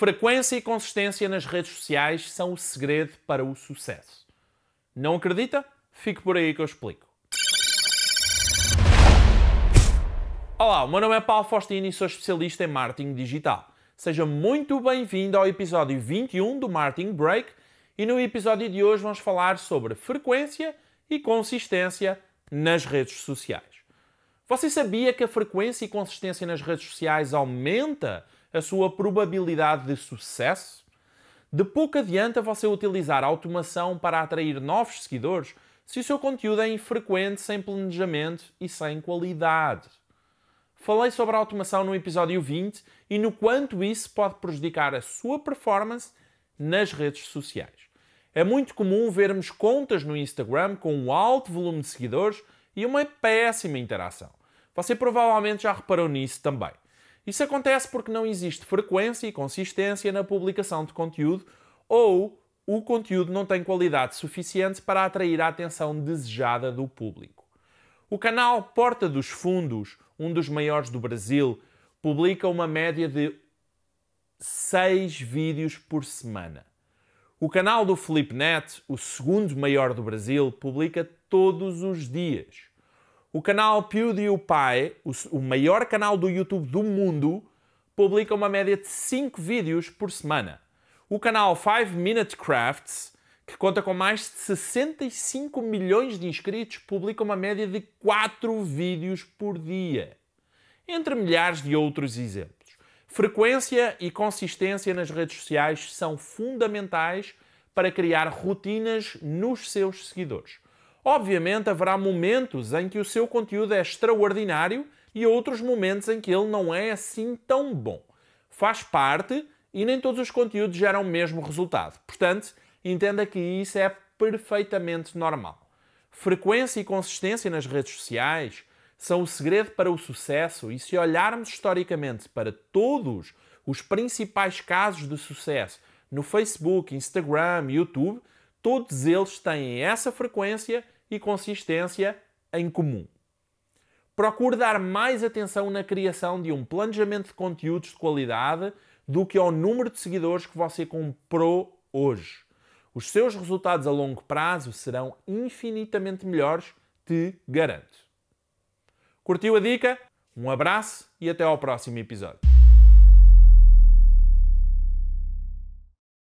Frequência e consistência nas redes sociais são o segredo para o sucesso. Não acredita? Fique por aí que eu explico. Olá, o meu nome é Paulo Faustino e sou especialista em marketing digital. Seja muito bem-vindo ao episódio 21 do Marketing Break e no episódio de hoje vamos falar sobre frequência e consistência nas redes sociais. Você sabia que a frequência e consistência nas redes sociais aumenta a sua probabilidade de sucesso? De pouco adianta você utilizar automação para atrair novos seguidores se o seu conteúdo é infrequente, sem planejamento e sem qualidade. Falei sobre a automação no episódio 20 e no quanto isso pode prejudicar a sua performance nas redes sociais. É muito comum vermos contas no Instagram com um alto volume de seguidores e uma péssima interação. Você provavelmente já reparou nisso também. Isso acontece porque não existe frequência e consistência na publicação de conteúdo ou o conteúdo não tem qualidade suficiente para atrair a atenção desejada do público. O canal Porta dos Fundos, um dos maiores do Brasil, publica uma média de 6 vídeos por semana. O canal do Flipnet, o segundo maior do Brasil, publica todos os dias. O canal PewDiePie, o maior canal do YouTube do mundo, publica uma média de 5 vídeos por semana. O canal 5 Minute Crafts, que conta com mais de 65 milhões de inscritos, publica uma média de 4 vídeos por dia. Entre milhares de outros exemplos. Frequência e consistência nas redes sociais são fundamentais para criar rotinas nos seus seguidores. Obviamente, haverá momentos em que o seu conteúdo é extraordinário e outros momentos em que ele não é assim tão bom. Faz parte e nem todos os conteúdos geram o mesmo resultado. Portanto, entenda que isso é perfeitamente normal. Frequência e consistência nas redes sociais são o segredo para o sucesso, e se olharmos historicamente para todos os principais casos de sucesso no Facebook, Instagram, YouTube, todos eles têm essa frequência e consistência em comum. Procure dar mais atenção na criação de um planejamento de conteúdos de qualidade do que ao número de seguidores que você comprou hoje. Os seus resultados a longo prazo serão infinitamente melhores, te garanto. Curtiu a dica? Um abraço e até ao próximo episódio.